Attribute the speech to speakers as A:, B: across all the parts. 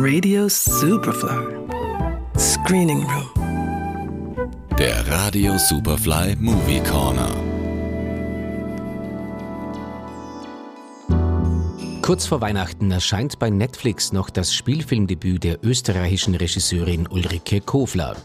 A: Radio Superfly. Screening Room.
B: Der Radio Superfly Movie Corner.
C: Kurz vor Weihnachten erscheint bei Netflix noch das Spielfilmdebüt der österreichischen Regisseurin Ulrike Kofler.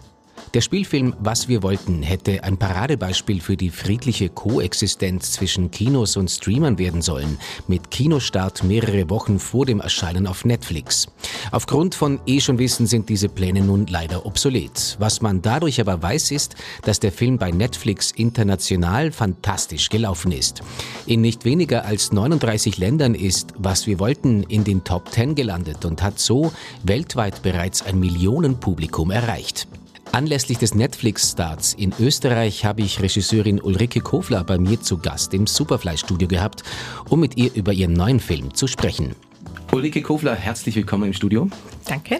C: Der Spielfilm Was wir wollten hätte ein Paradebeispiel für die friedliche Koexistenz zwischen Kinos und Streamern werden sollen, mit Kinostart mehrere Wochen vor dem Erscheinen auf Netflix. Aufgrund von eh schon Wissen sind diese Pläne nun leider obsolet. Was man dadurch aber weiß, ist, dass der Film bei Netflix international fantastisch gelaufen ist. In nicht weniger als 39 Ländern ist Was wir wollten in den Top 10 gelandet und hat so weltweit bereits ein Millionenpublikum erreicht. Anlässlich des Netflix-Starts in Österreich habe ich Regisseurin Ulrike Kofler bei mir zu Gast im Superfly-Studio gehabt, um mit ihr über ihren neuen Film zu sprechen. Ulrike Kofler, herzlich willkommen im Studio.
D: Danke.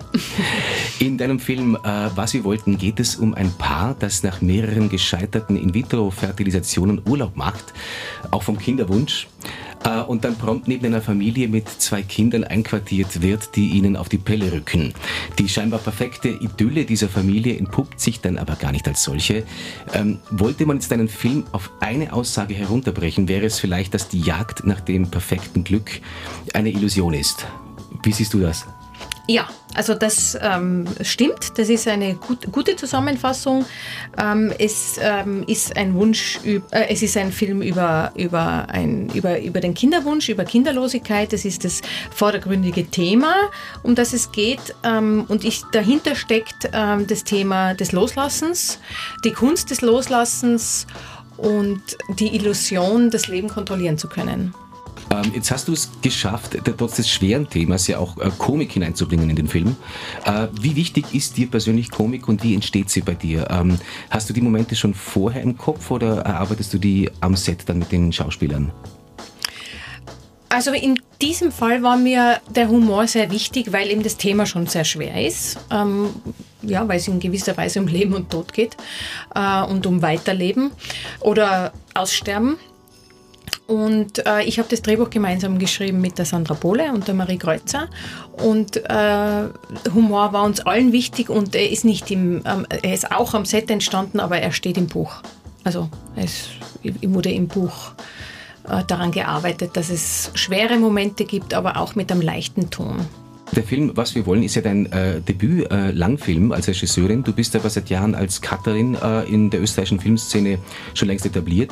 C: In deinem Film äh, Was wir wollten geht es um ein Paar, das nach mehreren gescheiterten In-vitro-Fertilisationen Urlaub macht, auch vom Kinderwunsch und dann prompt neben einer Familie mit zwei Kindern einquartiert wird, die ihnen auf die Pelle rücken. Die scheinbar perfekte Idylle dieser Familie entpuppt sich dann aber gar nicht als solche. Ähm, wollte man jetzt einen Film auf eine Aussage herunterbrechen, wäre es vielleicht, dass die Jagd nach dem perfekten Glück eine Illusion ist. Wie siehst du das?
D: Ja, also das ähm, stimmt. Das ist eine gut, gute Zusammenfassung. Ähm, es ähm, ist ein Wunsch, äh, es ist ein Film über, über, ein, über, über den Kinderwunsch, über Kinderlosigkeit. Das ist das vordergründige Thema, um das es geht. Ähm, und ich, dahinter steckt ähm, das Thema des Loslassens, die Kunst des Loslassens und die Illusion, das Leben kontrollieren zu können.
C: Ähm, jetzt hast du es geschafft, trotz des schweren Themas ja auch äh, Komik hineinzubringen in den Film. Äh, wie wichtig ist dir persönlich Komik und wie entsteht sie bei dir? Ähm, hast du die Momente schon vorher im Kopf oder erarbeitest du die am Set dann mit den Schauspielern?
D: Also in diesem Fall war mir der Humor sehr wichtig, weil eben das Thema schon sehr schwer ist. Ähm, ja, weil es in gewisser Weise um Leben und Tod geht äh, und um Weiterleben oder Aussterben. Und äh, ich habe das Drehbuch gemeinsam geschrieben mit der Sandra Bohle und der Marie Kreuzer. Und äh, Humor war uns allen wichtig und er ist nicht im, ähm, er ist auch am Set entstanden, aber er steht im Buch. Also es wurde im Buch äh, daran gearbeitet, dass es schwere Momente gibt, aber auch mit einem leichten Ton.
C: Der Film Was wir wollen ist ja dein äh, Debüt-Langfilm äh, als Regisseurin. Du bist aber seit Jahren als Cutterin äh, in der österreichischen Filmszene schon längst etabliert.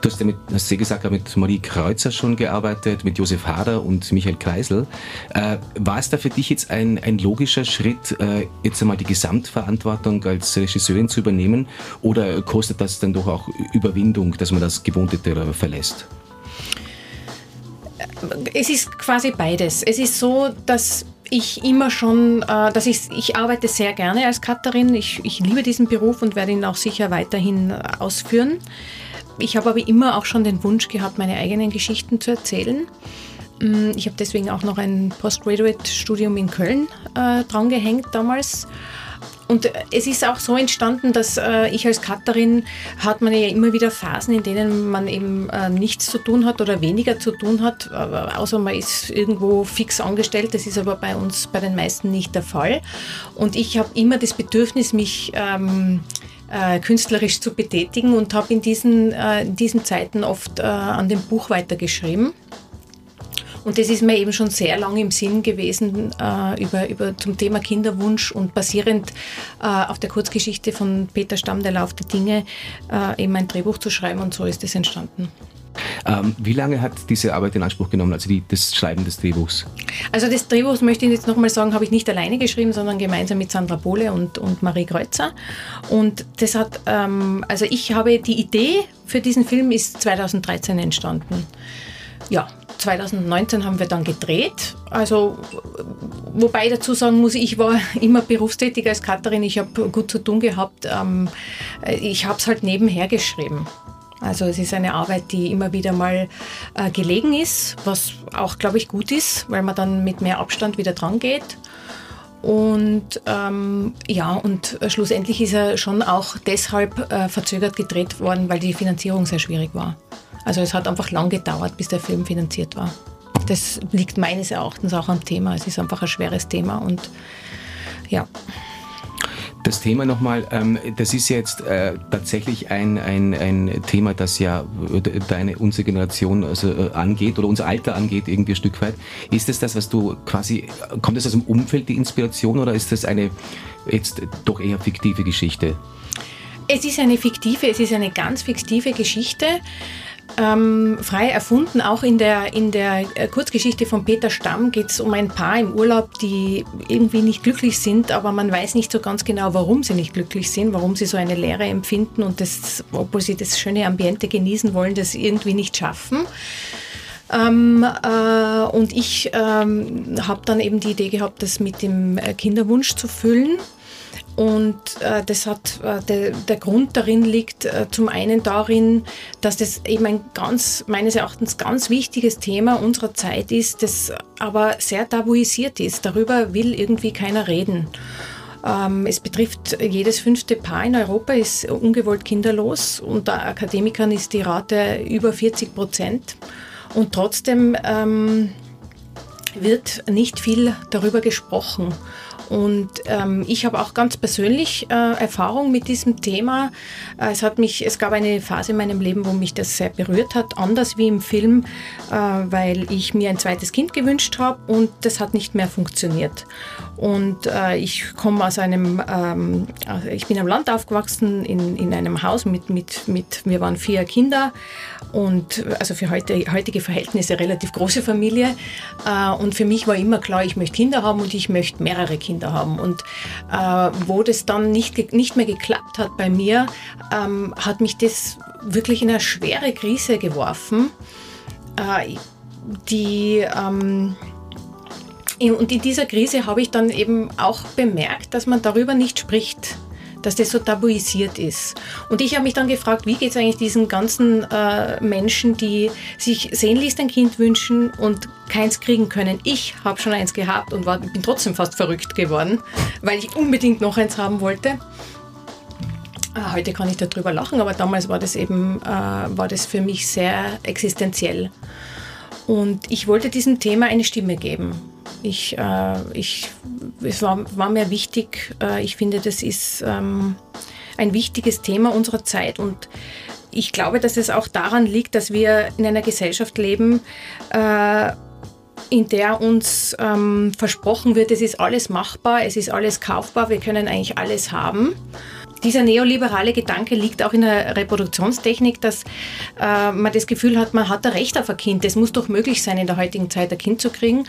C: Du hast ja mit, hast du gesagt, mit Marie Kreuzer schon gearbeitet, mit Josef Hader und Michael Kreisel. Äh, war es da für dich jetzt ein, ein logischer Schritt, äh, jetzt einmal die Gesamtverantwortung als Regisseurin zu übernehmen? Oder kostet das dann doch auch Überwindung, dass man das Gewohnte verlässt?
D: Es ist quasi beides. Es ist so, dass ich immer schon, äh, dass ich, ich arbeite sehr gerne als Cutterin. Ich, ich liebe diesen Beruf und werde ihn auch sicher weiterhin äh, ausführen. Ich habe aber immer auch schon den Wunsch gehabt, meine eigenen Geschichten zu erzählen. Mm, ich habe deswegen auch noch ein Postgraduate-Studium in Köln äh, drangehängt damals und es ist auch so entstanden, dass äh, ich als Cutterin hat man ja immer wieder Phasen, in denen man eben äh, nichts zu tun hat oder weniger zu tun hat, außer man ist irgendwo fix angestellt. Das ist aber bei uns, bei den meisten nicht der Fall. Und ich habe immer das Bedürfnis, mich ähm, äh, künstlerisch zu betätigen und habe in diesen, äh, in diesen Zeiten oft äh, an dem Buch weitergeschrieben. Und das ist mir eben schon sehr lange im Sinn gewesen äh, über, über zum Thema Kinderwunsch und basierend äh, auf der Kurzgeschichte von Peter Stamm, der Lauf der Dinge, äh, eben ein Drehbuch zu schreiben und so ist es entstanden.
C: Ähm, wie lange hat diese Arbeit in Anspruch genommen, also die, das Schreiben des Drehbuchs?
D: Also das Drehbuch, möchte ich jetzt nochmal sagen, habe ich nicht alleine geschrieben, sondern gemeinsam mit Sandra Bohle und, und Marie Kreuzer. Und das hat, ähm, also ich habe die Idee für diesen Film ist 2013 entstanden. Ja, 2019 haben wir dann gedreht. Also, wobei dazu sagen muss, ich war immer berufstätig als Cutterin. Ich habe gut zu tun gehabt. Ähm, ich habe es halt nebenher geschrieben. Also es ist eine Arbeit, die immer wieder mal äh, gelegen ist, was auch, glaube ich, gut ist, weil man dann mit mehr Abstand wieder dran geht. Und ähm, ja, und schlussendlich ist er schon auch deshalb äh, verzögert gedreht worden, weil die Finanzierung sehr schwierig war. Also es hat einfach lang gedauert, bis der Film finanziert war. das liegt meines Erachtens auch am Thema. Es ist einfach ein schweres Thema und ja.
C: Das Thema nochmal, ähm, das ist jetzt äh, tatsächlich ein, ein, ein Thema, das ja deine, unsere Generation also, äh, angeht oder unser Alter angeht, irgendwie ein Stück weit. Ist es das, was du quasi, kommt das aus dem Umfeld, die Inspiration, oder ist das eine jetzt doch eher fiktive Geschichte?
D: Es ist eine fiktive, es ist eine ganz fiktive Geschichte ähm, frei erfunden. Auch in der, in der äh, Kurzgeschichte von Peter Stamm geht es um ein Paar im Urlaub, die irgendwie nicht glücklich sind, aber man weiß nicht so ganz genau, warum sie nicht glücklich sind, warum sie so eine Leere empfinden und das, obwohl sie das schöne Ambiente genießen wollen, das irgendwie nicht schaffen. Ähm, äh, und ich ähm, habe dann eben die Idee gehabt, das mit dem äh, Kinderwunsch zu füllen. Und äh, das hat, äh, der, der, Grund darin liegt äh, zum einen darin, dass das eben ein ganz, meines Erachtens ganz wichtiges Thema unserer Zeit ist, das aber sehr tabuisiert ist. Darüber will irgendwie keiner reden. Ähm, es betrifft jedes fünfte Paar in Europa ist ungewollt kinderlos. Unter Akademikern ist die Rate über 40 Prozent. Und trotzdem ähm, wird nicht viel darüber gesprochen. Und ähm, ich habe auch ganz persönlich äh, Erfahrung mit diesem Thema. Äh, es hat mich, es gab eine Phase in meinem Leben, wo mich das sehr berührt hat, anders wie im Film, äh, weil ich mir ein zweites Kind gewünscht habe und das hat nicht mehr funktioniert. Und äh, ich komme aus einem, ähm, also ich bin am Land aufgewachsen in, in einem Haus mit, mit, mit, wir waren vier Kinder und also für heute, heutige Verhältnisse relativ große Familie. Äh, und für mich war immer klar, ich möchte Kinder haben und ich möchte mehrere Kinder Kinder haben. Und äh, wo das dann nicht, nicht mehr geklappt hat bei mir, ähm, hat mich das wirklich in eine schwere Krise geworfen, äh, die... Ähm, und in dieser Krise habe ich dann eben auch bemerkt, dass man darüber nicht spricht dass das so tabuisiert ist. Und ich habe mich dann gefragt, wie geht es eigentlich diesen ganzen äh, Menschen, die sich sehnlichst ein Kind wünschen und keins kriegen können. Ich habe schon eins gehabt und war, bin trotzdem fast verrückt geworden, weil ich unbedingt noch eins haben wollte. Ah, heute kann ich darüber lachen, aber damals war das eben, äh, war das für mich sehr existenziell. Und ich wollte diesem Thema eine Stimme geben. Ich, äh, ich, es war, war mir wichtig, äh, ich finde, das ist ähm, ein wichtiges Thema unserer Zeit und ich glaube, dass es auch daran liegt, dass wir in einer Gesellschaft leben, äh, in der uns ähm, versprochen wird, es ist alles machbar, es ist alles kaufbar, wir können eigentlich alles haben. Dieser neoliberale Gedanke liegt auch in der Reproduktionstechnik, dass äh, man das Gefühl hat, man hat ein Recht auf ein Kind. Es muss doch möglich sein, in der heutigen Zeit ein Kind zu kriegen.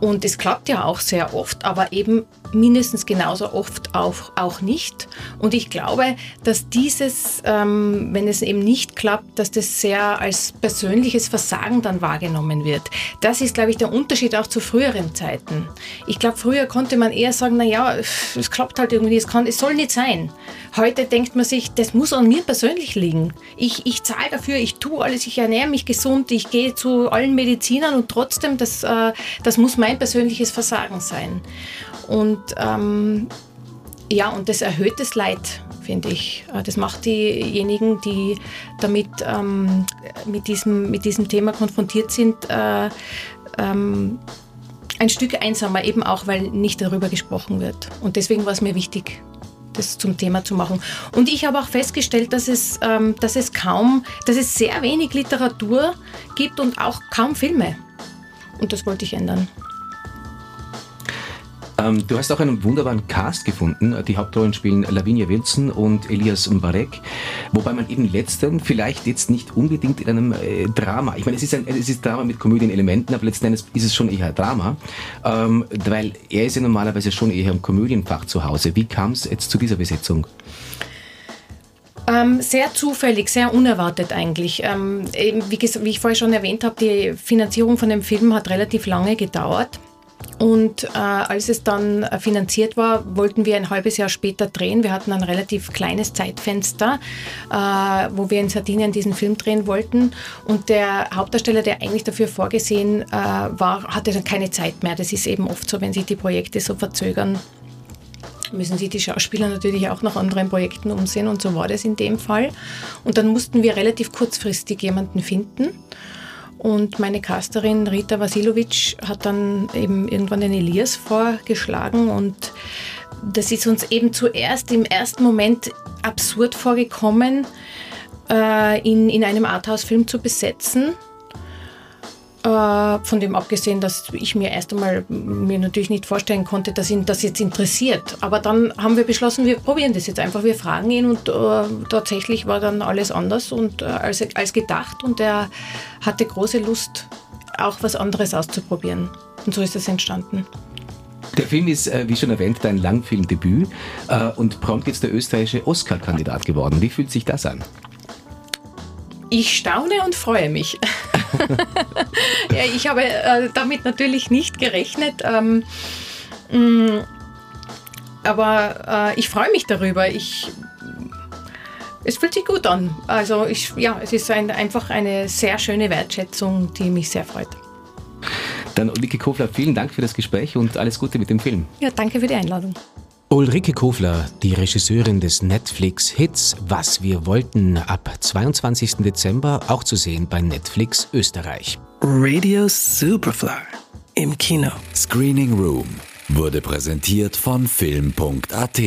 D: Und es klappt ja auch sehr oft, aber eben mindestens genauso oft auch, auch nicht. Und ich glaube, dass dieses, ähm, wenn es eben nicht klappt, dass das sehr als persönliches Versagen dann wahrgenommen wird. Das ist, glaube ich, der Unterschied auch zu früheren Zeiten. Ich glaube, früher konnte man eher sagen, naja, es klappt halt irgendwie, es, kann, es soll nicht sein. Heute denkt man sich, das muss an mir persönlich liegen. Ich, ich zahle dafür, ich tue alles, ich ernähre mich gesund, ich gehe zu allen Medizinern und trotzdem, das, äh, das muss mein persönliches Versagen sein. Und ähm, ja, und das erhöht das Leid, finde ich. Äh, das macht diejenigen, die damit ähm, mit, diesem, mit diesem Thema konfrontiert sind, äh, ähm, ein Stück einsamer, eben auch, weil nicht darüber gesprochen wird. Und deswegen war es mir wichtig, das zum Thema zu machen. Und ich habe auch festgestellt, dass es, ähm, dass es kaum, dass es sehr wenig Literatur gibt und auch kaum Filme. Und das wollte ich ändern.
C: Ähm, du hast auch einen wunderbaren Cast gefunden. Die Hauptrollen spielen Lavinia Wilson und Elias Mbarek, wobei man eben letzteren vielleicht jetzt nicht unbedingt in einem äh, Drama, ich meine, es ist ein es ist Drama mit Komödienelementen, aber letzten Endes ist es schon eher Drama, ähm, weil er ist ja normalerweise schon eher im Komödienfach zu Hause. Wie kam es jetzt zu dieser Besetzung?
D: Ähm, sehr zufällig, sehr unerwartet eigentlich. Ähm, wie, wie, ich vorher schon erwähnt habe, die Finanzierung von dem Film hat relativ lange gedauert. Und äh, als es dann äh, finanziert war, wollten wir ein halbes Jahr später drehen. Wir hatten ein relativ kleines Zeitfenster, äh, wo wir in Sardinien diesen Film drehen wollten. Und der Hauptdarsteller, der eigentlich dafür vorgesehen äh, war, hatte dann keine Zeit mehr. Das ist eben oft so, wenn sich die Projekte so verzögern müssen sich die Schauspieler natürlich auch nach anderen Projekten umsehen und so war das in dem Fall. Und dann mussten wir relativ kurzfristig jemanden finden. Und meine Casterin Rita Vasilovic hat dann eben irgendwann den Elias vorgeschlagen und das ist uns eben zuerst im ersten Moment absurd vorgekommen, äh, ihn in einem Arthouse-Film zu besetzen. Äh, von dem abgesehen, dass ich mir erst einmal mir natürlich nicht vorstellen konnte, dass ihn das jetzt interessiert. Aber dann haben wir beschlossen, wir probieren das jetzt einfach. Wir fragen ihn und äh, tatsächlich war dann alles anders und äh, als, als gedacht und er hatte große Lust, auch was anderes auszuprobieren. Und so ist es entstanden.
C: Der Film ist, äh, wie schon erwähnt, dein Langfilmdebüt äh, und prompt jetzt der österreichische Oscar-Kandidat geworden. Wie fühlt sich das an?
D: Ich staune und freue mich. ja, ich habe äh, damit natürlich nicht gerechnet. Ähm, mh, mm, aber äh, ich freue mich darüber. Ich, es fühlt sich gut an. Also ich, ja, es ist ein, einfach eine sehr schöne Wertschätzung, die mich sehr freut.
C: Dann Ulrike Kofler, vielen Dank für das Gespräch und alles Gute mit dem Film.
D: Ja, danke für die Einladung.
C: Ulrike Kofler, die Regisseurin des Netflix-Hits Was wir wollten, ab 22. Dezember auch zu sehen bei Netflix Österreich.
A: Radio Superfly im Kino.
B: Screening Room wurde präsentiert von Film.at.